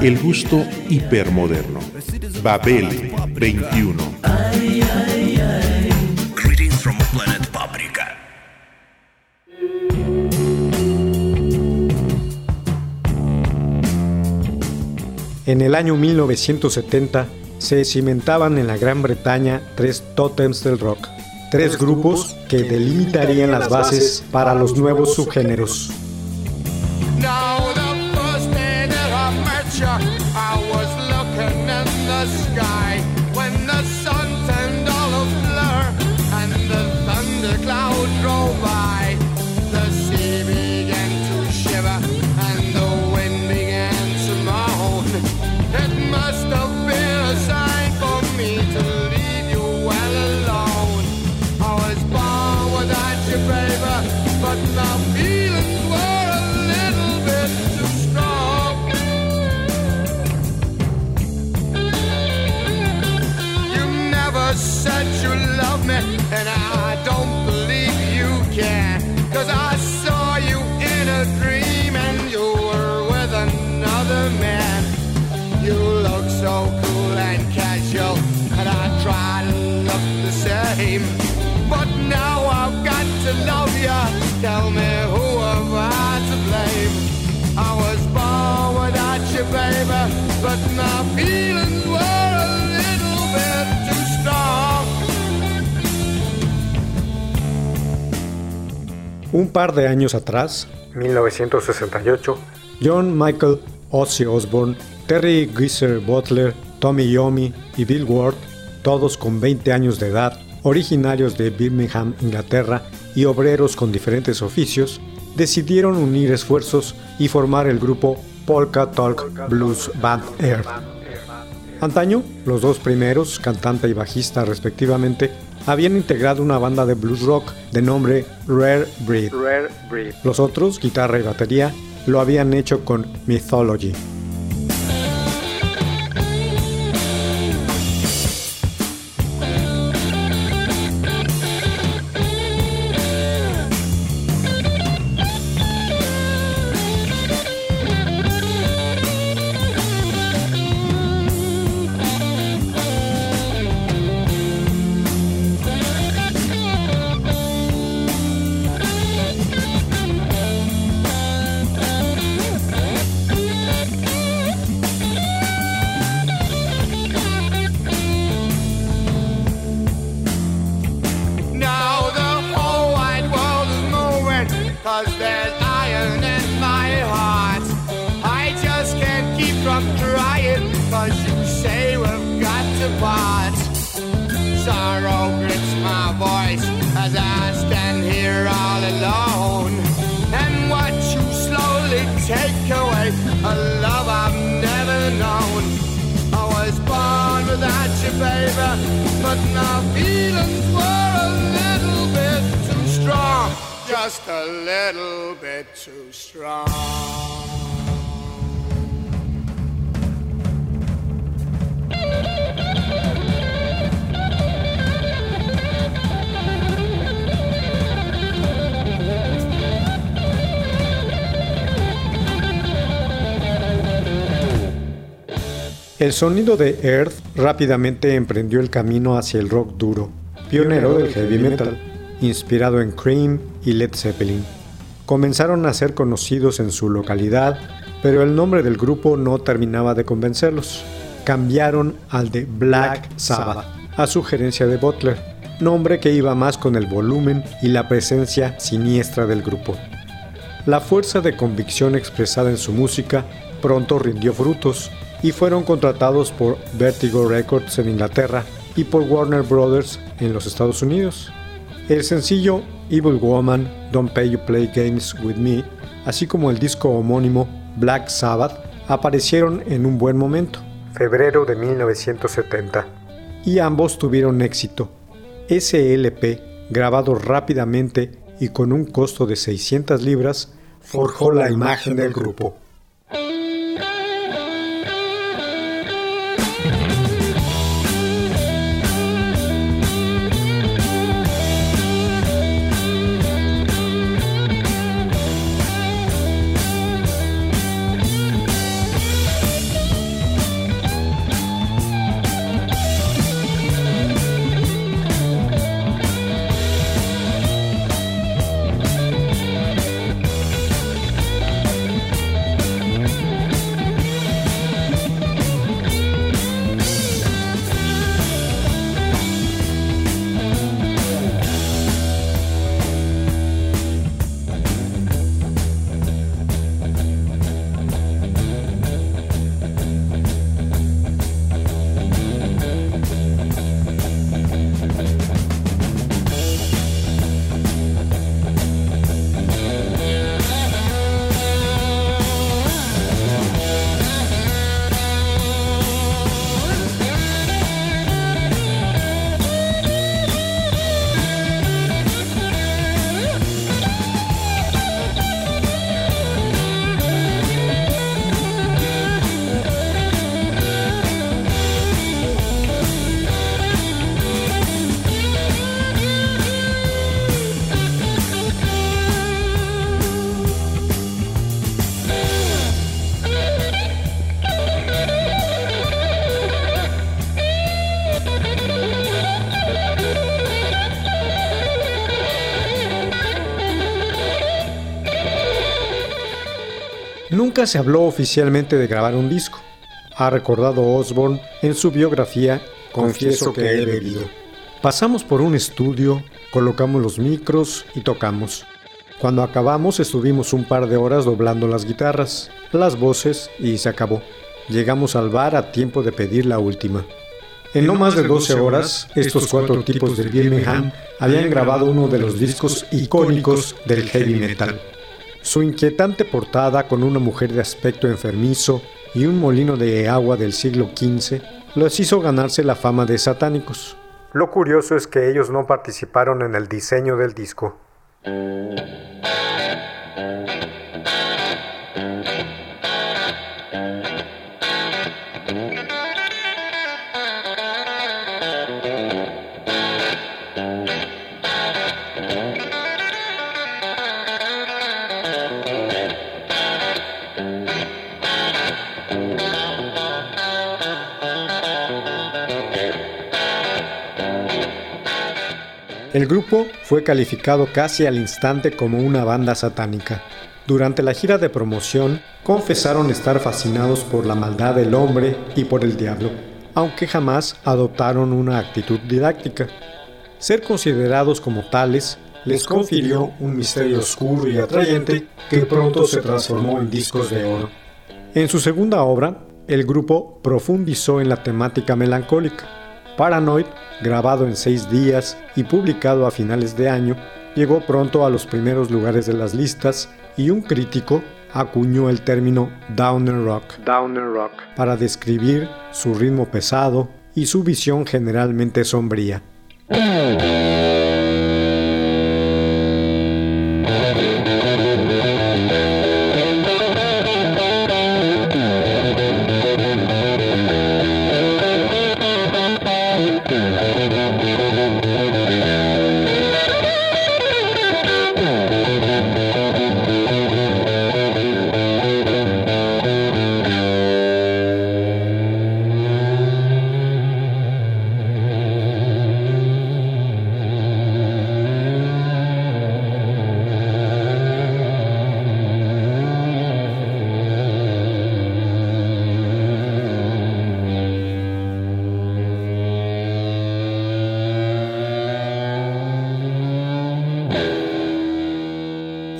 El gusto hipermoderno. Babel 21. Greetings from planet Paprika. En el año 1970 se cimentaban en la Gran Bretaña tres tótems del rock, tres grupos que delimitarían las bases para los nuevos subgéneros. The sky same. But now I've got to love ya. Tell me who am I to blame? I was born without you, baby, but my feelings were a little bit too strong. Un par de años atrás, 1968, John Michael Ozzy Osbourne, Terry Geezer Butler, Tommy Yomi y Bill Ward, todos con 20 años de edad, originarios de Birmingham, Inglaterra y obreros con diferentes oficios, decidieron unir esfuerzos y formar el grupo Polka Talk Blues Band Earth. Antaño, los dos primeros, cantante y bajista respectivamente, habían integrado una banda de blues rock de nombre Rare Breed. Los otros, guitarra y batería, lo habían hecho con Mythology. Take away a love I've never known. I was born without you, baby, but my feelings were a little bit too strong. Just a little bit too strong. El sonido de Earth rápidamente emprendió el camino hacia el rock duro, pionero del heavy metal, inspirado en Cream y Led Zeppelin. Comenzaron a ser conocidos en su localidad, pero el nombre del grupo no terminaba de convencerlos. Cambiaron al de Black Sabbath, a sugerencia de Butler, nombre que iba más con el volumen y la presencia siniestra del grupo. La fuerza de convicción expresada en su música pronto rindió frutos y fueron contratados por Vertigo Records en Inglaterra y por Warner Brothers en los Estados Unidos. El sencillo Evil Woman, Don't Pay You Play Games With Me, así como el disco homónimo Black Sabbath, aparecieron en un buen momento, febrero de 1970, y ambos tuvieron éxito. SLP, grabado rápidamente y con un costo de 600 libras, forjó la imagen del grupo. Nunca se habló oficialmente de grabar un disco. Ha recordado Osborne en su biografía Confieso que he bebido. Pasamos por un estudio, colocamos los micros y tocamos. Cuando acabamos estuvimos un par de horas doblando las guitarras, las voces y se acabó. Llegamos al bar a tiempo de pedir la última. En no más de 12 horas, estos cuatro tipos del Birmingham habían grabado uno de los discos icónicos del heavy metal. Su inquietante portada con una mujer de aspecto enfermizo y un molino de agua del siglo XV los hizo ganarse la fama de satánicos. Lo curioso es que ellos no participaron en el diseño del disco. El grupo fue calificado casi al instante como una banda satánica. Durante la gira de promoción, confesaron estar fascinados por la maldad del hombre y por el diablo, aunque jamás adoptaron una actitud didáctica. Ser considerados como tales les confirió un misterio oscuro y atrayente que pronto se transformó en discos de oro. En su segunda obra, el grupo profundizó en la temática melancólica. Paranoid grabado en seis días y publicado a finales de año, llegó pronto a los primeros lugares de las listas y un crítico acuñó el término Downer Rock, Downer Rock para describir su ritmo pesado y su visión generalmente sombría.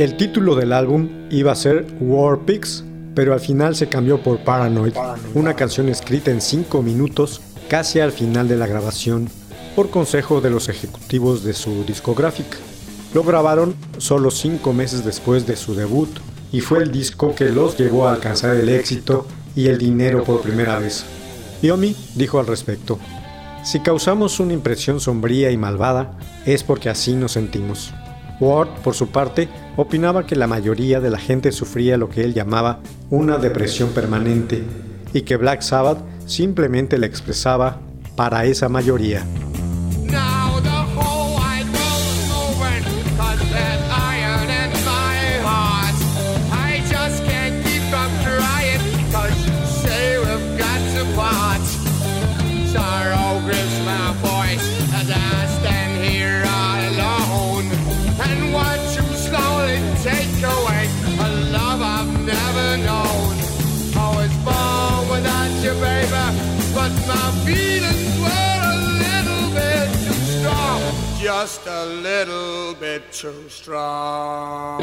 El título del álbum iba a ser War Pigs, pero al final se cambió por Paranoid, una canción escrita en 5 minutos casi al final de la grabación, por consejo de los ejecutivos de su discográfica. Lo grabaron solo 5 meses después de su debut y fue el disco que los llevó a alcanzar el éxito y el dinero por primera vez. Yomi dijo al respecto, si causamos una impresión sombría y malvada, es porque así nos sentimos. Ward, por su parte, opinaba que la mayoría de la gente sufría lo que él llamaba una depresión permanente y que Black Sabbath simplemente le expresaba para esa mayoría. A little bit too strong.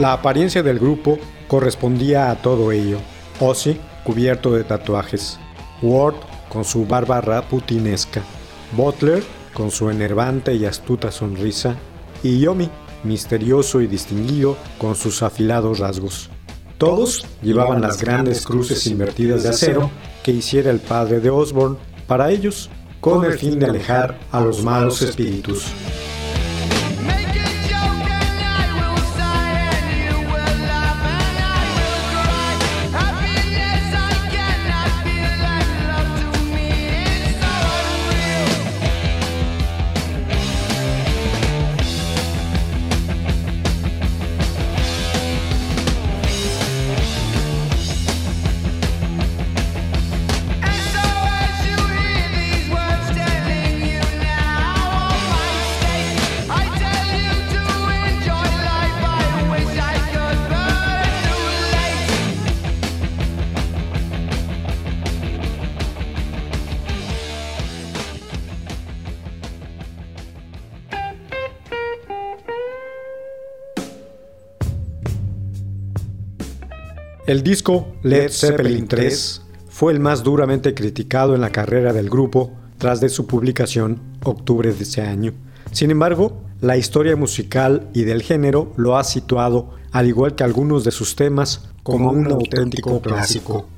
La apariencia del grupo correspondía a todo ello. Ozzy, cubierto de tatuajes. Ward, con su barba raputinesca. Butler, con su enervante y astuta sonrisa. Y Yomi, misterioso y distinguido, con sus afilados rasgos. Todos llevaban las grandes cruces invertidas de acero que hiciera el padre de Osborne para ellos, con el fin de alejar a los malos espíritus. El disco Led Zeppelin 3 fue el más duramente criticado en la carrera del grupo tras de su publicación octubre de ese año. Sin embargo, la historia musical y del género lo ha situado, al igual que algunos de sus temas, como un auténtico clásico.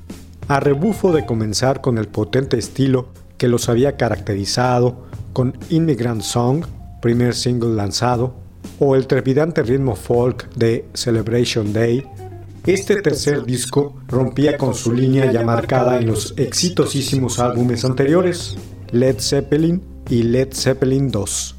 A rebufo de comenzar con el potente estilo que los había caracterizado con Immigrant Song, primer single lanzado, o el trepidante ritmo folk de Celebration Day, este tercer disco rompía con su línea ya marcada en los exitosísimos álbumes anteriores, Led Zeppelin y Led Zeppelin 2.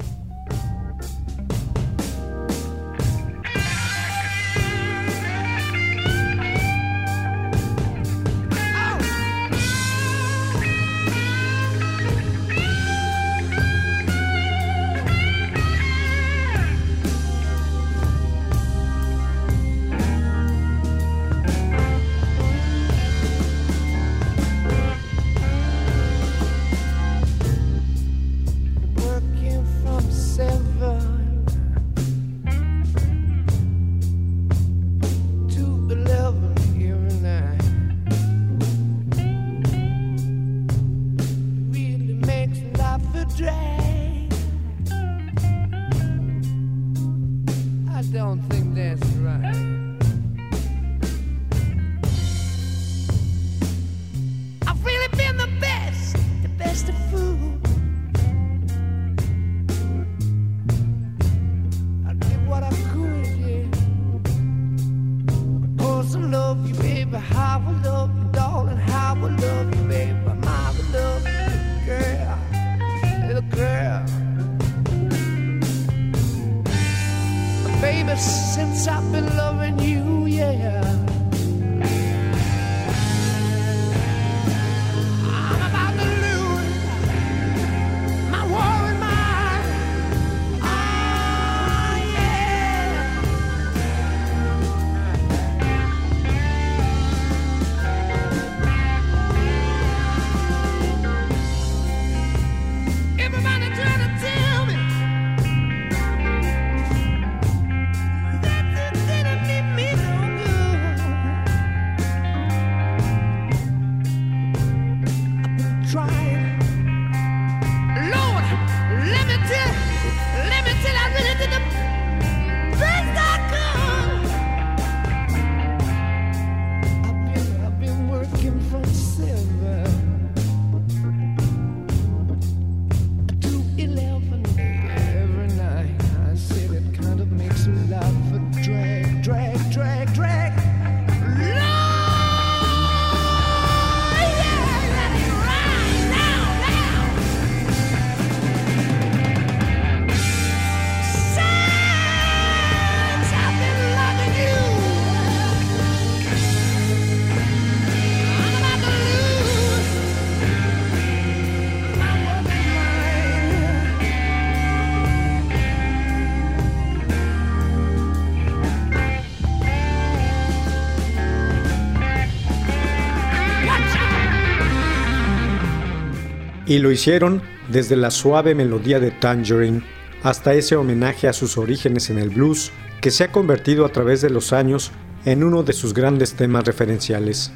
Y lo hicieron desde la suave melodía de Tangerine hasta ese homenaje a sus orígenes en el blues que se ha convertido a través de los años en uno de sus grandes temas referenciales,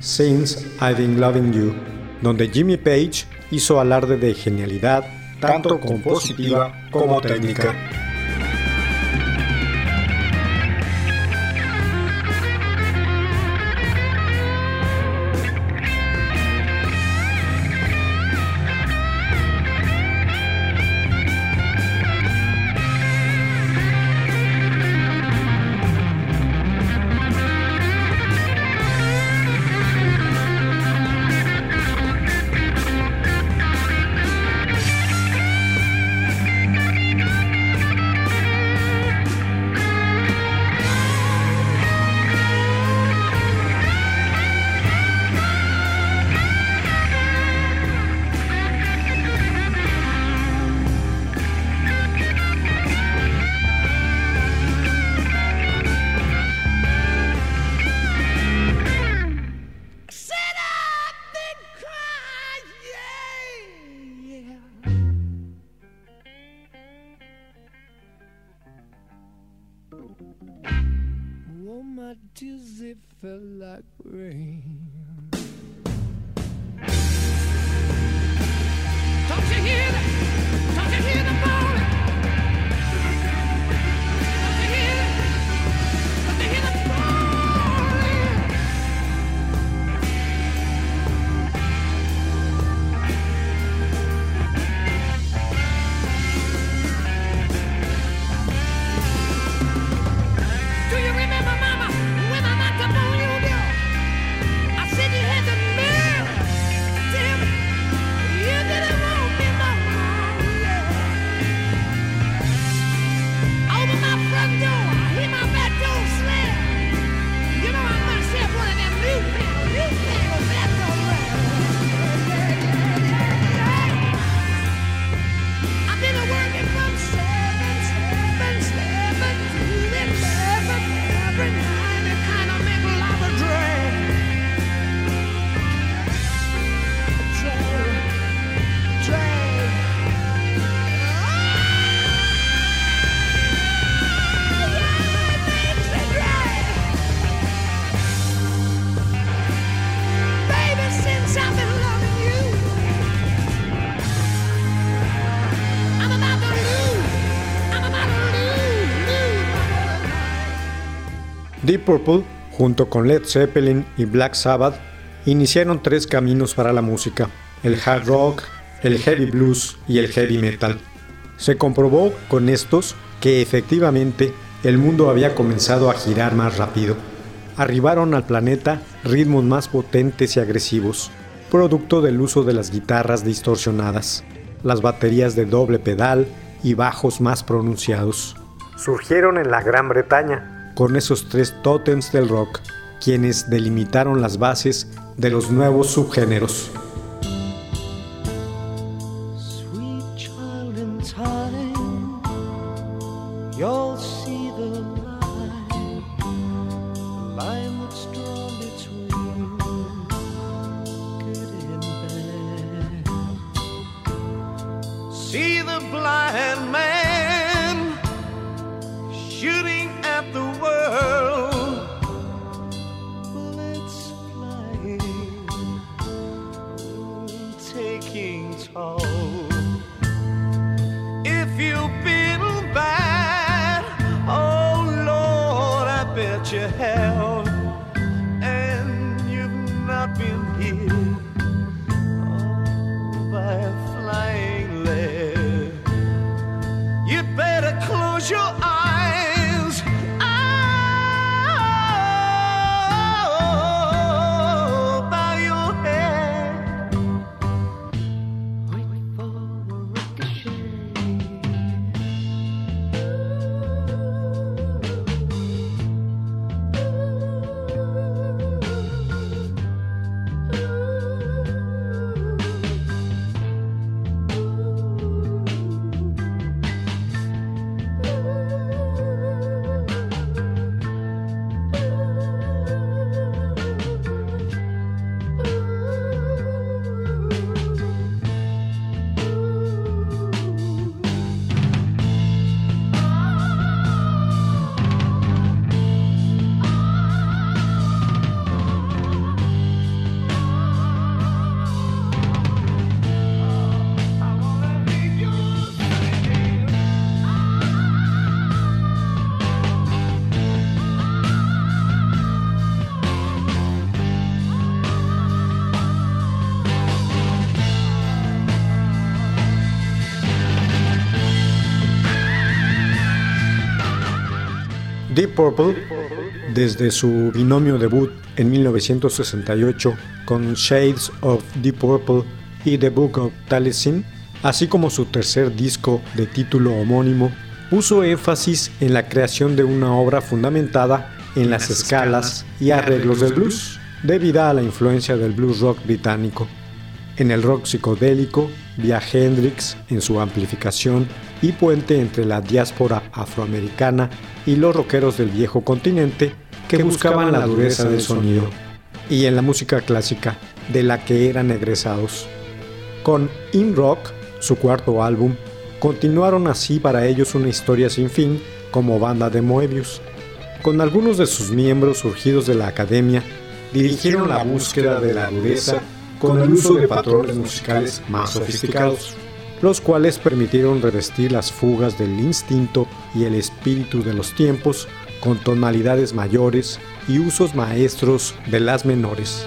Since I've Been Loving You, donde Jimmy Page hizo alarde de genialidad tanto compositiva como técnica. Deep Purple, junto con Led Zeppelin y Black Sabbath, iniciaron tres caminos para la música, el hard rock, el heavy blues y el heavy metal. Se comprobó con estos que efectivamente el mundo había comenzado a girar más rápido. Arribaron al planeta ritmos más potentes y agresivos, producto del uso de las guitarras distorsionadas, las baterías de doble pedal y bajos más pronunciados. surgieron en la Gran Bretaña, con esos tres tótems del rock, quienes delimitaron las bases de los nuevos subgéneros. Deep Purple, desde su binomio debut en 1968 con Shades of Deep Purple y The Book of Taliesin, así como su tercer disco de título homónimo, puso énfasis en la creación de una obra fundamentada en las escalas y arreglos del blues, debida a la influencia del blues rock británico. En el rock psicodélico, vía Hendrix en su amplificación y puente entre la diáspora afroamericana y los rockeros del viejo continente que buscaban la dureza del sonido, y en la música clásica, de la que eran egresados. Con In Rock, su cuarto álbum, continuaron así para ellos una historia sin fin como banda de Moebius. Con algunos de sus miembros surgidos de la academia, dirigieron la búsqueda de la dureza con el uso de patrones musicales más sofisticados, los cuales permitieron revestir las fugas del instinto y el espíritu de los tiempos con tonalidades mayores y usos maestros de las menores.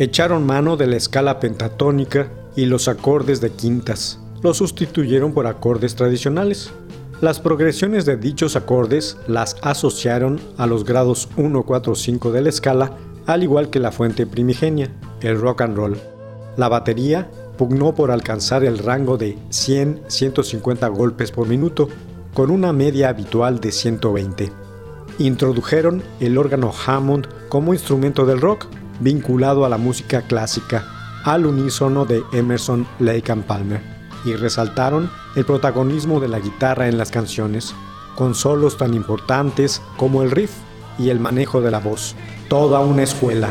Echaron mano de la escala pentatónica y los acordes de quintas. Los sustituyeron por acordes tradicionales. Las progresiones de dichos acordes las asociaron a los grados 1, 4, 5 de la escala, al igual que la fuente primigenia, el rock and roll. La batería pugnó por alcanzar el rango de 100-150 golpes por minuto, con una media habitual de 120. Introdujeron el órgano Hammond como instrumento del rock, vinculado a la música clásica, al unísono de Emerson, Lake and Palmer, y resaltaron el protagonismo de la guitarra en las canciones, con solos tan importantes como el riff y el manejo de la voz. Toda una escuela.